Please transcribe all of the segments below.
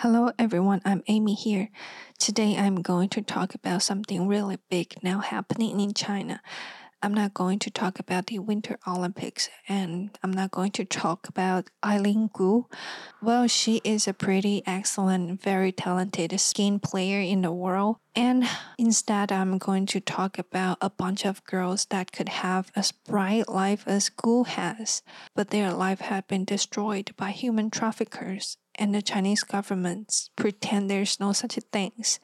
Hello everyone, I'm Amy here. Today I'm going to talk about something really big now happening in China. I'm not going to talk about the Winter Olympics and I'm not going to talk about Eileen Gu. Well, she is a pretty excellent, very talented skiing player in the world. And instead, I'm going to talk about a bunch of girls that could have as bright life as Gu has, but their life had been destroyed by human traffickers and the Chinese governments pretend there's no such things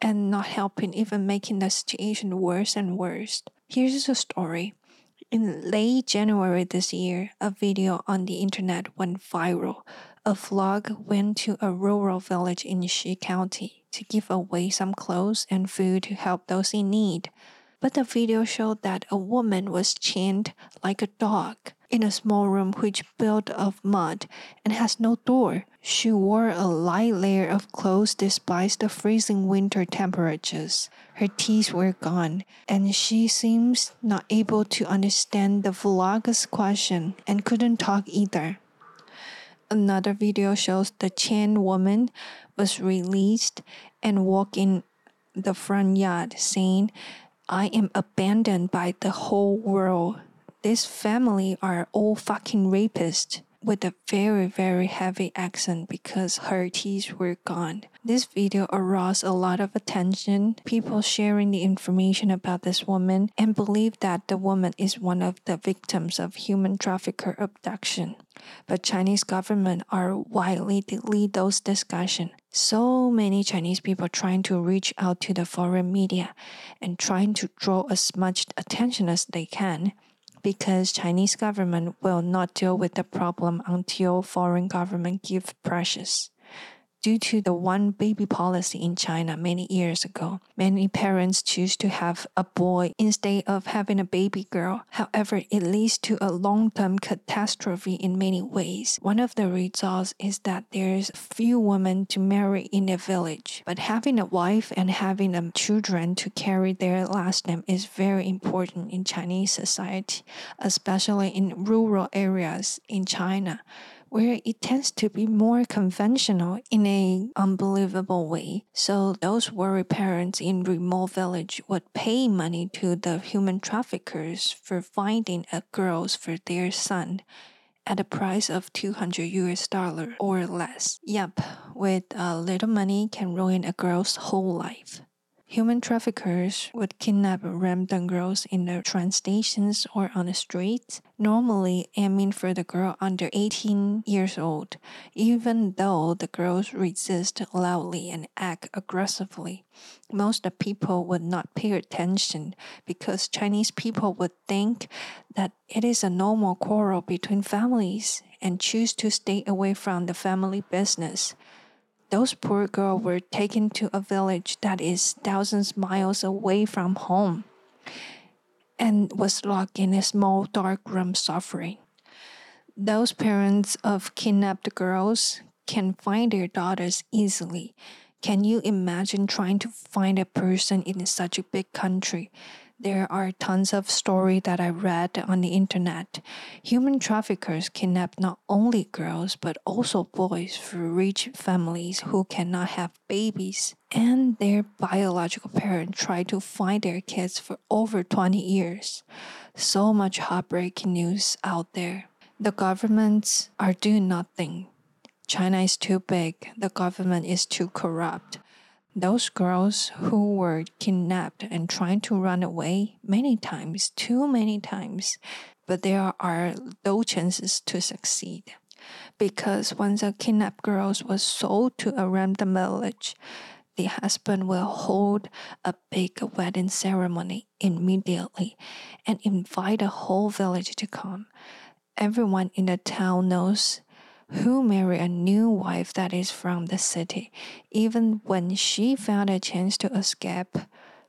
and not helping even making the situation worse and worse. Here's the story. In late January this year, a video on the internet went viral. A vlog went to a rural village in Xi County to give away some clothes and food to help those in need. But the video showed that a woman was chained like a dog in a small room which built of mud and has no door. She wore a light layer of clothes despite the freezing winter temperatures. Her teeth were gone, and she seems not able to understand the vlogger's question and couldn't talk either. Another video shows the chained woman was released and walked in the front yard saying, I am abandoned by the whole world this family are all fucking rapists with a very, very heavy accent because her teeth were gone. This video aroused a lot of attention, people sharing the information about this woman and believe that the woman is one of the victims of human trafficker abduction. But Chinese government are widely delete those discussion. So many Chinese people trying to reach out to the foreign media and trying to draw as much attention as they can because Chinese government will not deal with the problem until foreign government give pressures. Due to the one baby policy in China many years ago, many parents choose to have a boy instead of having a baby girl. However, it leads to a long term catastrophe in many ways. One of the results is that there's few women to marry in a village, but having a wife and having a children to carry their last name is very important in Chinese society, especially in rural areas in China where it tends to be more conventional in a unbelievable way. So those worried parents in remote village would pay money to the human traffickers for finding a girls for their son at a price of 200 US dollar or less. Yep, with a little money can ruin a girl's whole life. Human traffickers would kidnap random girls in the train stations or on the streets, normally aiming for the girl under 18 years old, even though the girls resist loudly and act aggressively. Most people would not pay attention because Chinese people would think that it is a normal quarrel between families and choose to stay away from the family business. Those poor girls were taken to a village that is thousands miles away from home and was locked in a small dark room suffering. Those parents of kidnapped girls can find their daughters easily. Can you imagine trying to find a person in such a big country? There are tons of stories that I read on the internet. Human traffickers kidnap not only girls but also boys for rich families who cannot have babies. And their biological parents try to find their kids for over 20 years. So much heartbreaking news out there. The governments are doing nothing. China is too big, the government is too corrupt. Those girls who were kidnapped and trying to run away many times, too many times, but there are low chances to succeed. Because once a kidnapped girl was sold to a random village, the husband will hold a big wedding ceremony immediately and invite the whole village to come. Everyone in the town knows who marry a new wife that is from the city. Even when she found a chance to escape,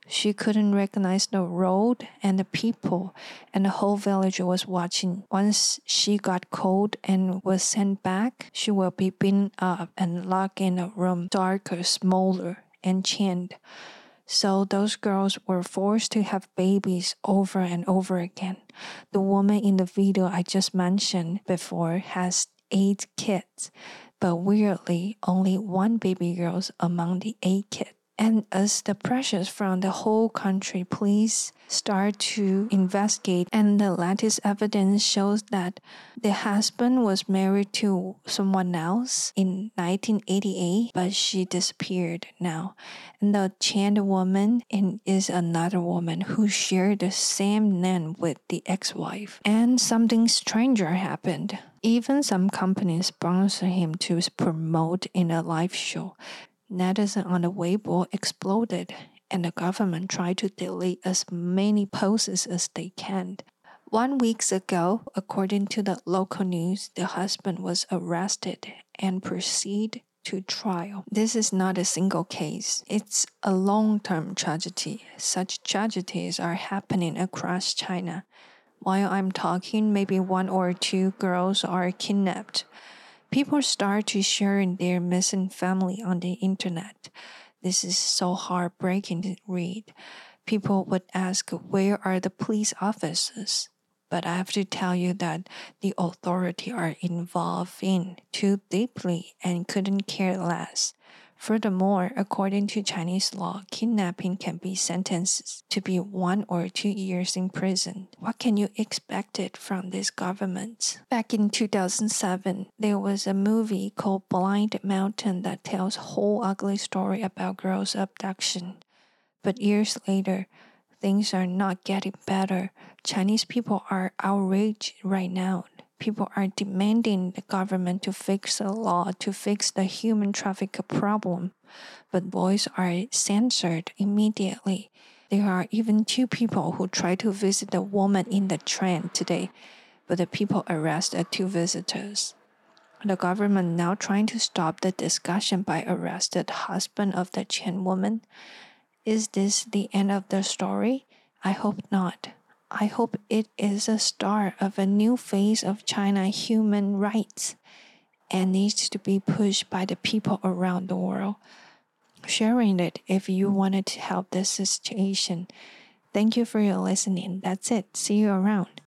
she couldn't recognize the road and the people, and the whole village was watching. Once she got cold and was sent back, she will be beaten up and locked in a room darker, smaller, and chained. So those girls were forced to have babies over and over again. The woman in the video I just mentioned before has eight kids. but weirdly, only one baby girl's among the eight kids. And as the pressures from the whole country police start to investigate, and the latest evidence shows that the husband was married to someone else in 1988, but she disappeared now. And the chained woman is another woman who shared the same name with the ex wife. And something stranger happened. Even some companies sponsor him to promote in a live show netizen on the Weibo exploded, and the government tried to delete as many posts as they can. One week ago, according to the local news, the husband was arrested and proceed to trial. This is not a single case. It's a long-term tragedy. Such tragedies are happening across China. While I'm talking, maybe one or two girls are kidnapped people start to share their missing family on the internet. This is so heartbreaking to read. People would ask, Where are the police officers? But I have to tell you that the authority are involved in too deeply and couldn't care less. Furthermore, according to Chinese law, kidnapping can be sentenced to be one or two years in prison. What can you expect it from this government? Back in 2007, there was a movie called Blind Mountain that tells whole ugly story about girls' abduction. But years later, things are not getting better. Chinese people are outraged right now people are demanding the government to fix the law to fix the human traffic problem, but boys are censored immediately. There are even two people who tried to visit the woman in the train today, but the people arrested two visitors. The government now trying to stop the discussion by arrested husband of the Chen woman. Is this the end of the story? I hope not. I hope it is a start of a new phase of China human rights and needs to be pushed by the people around the world. Sharing it if you wanted to help this situation. Thank you for your listening. That's it. See you around.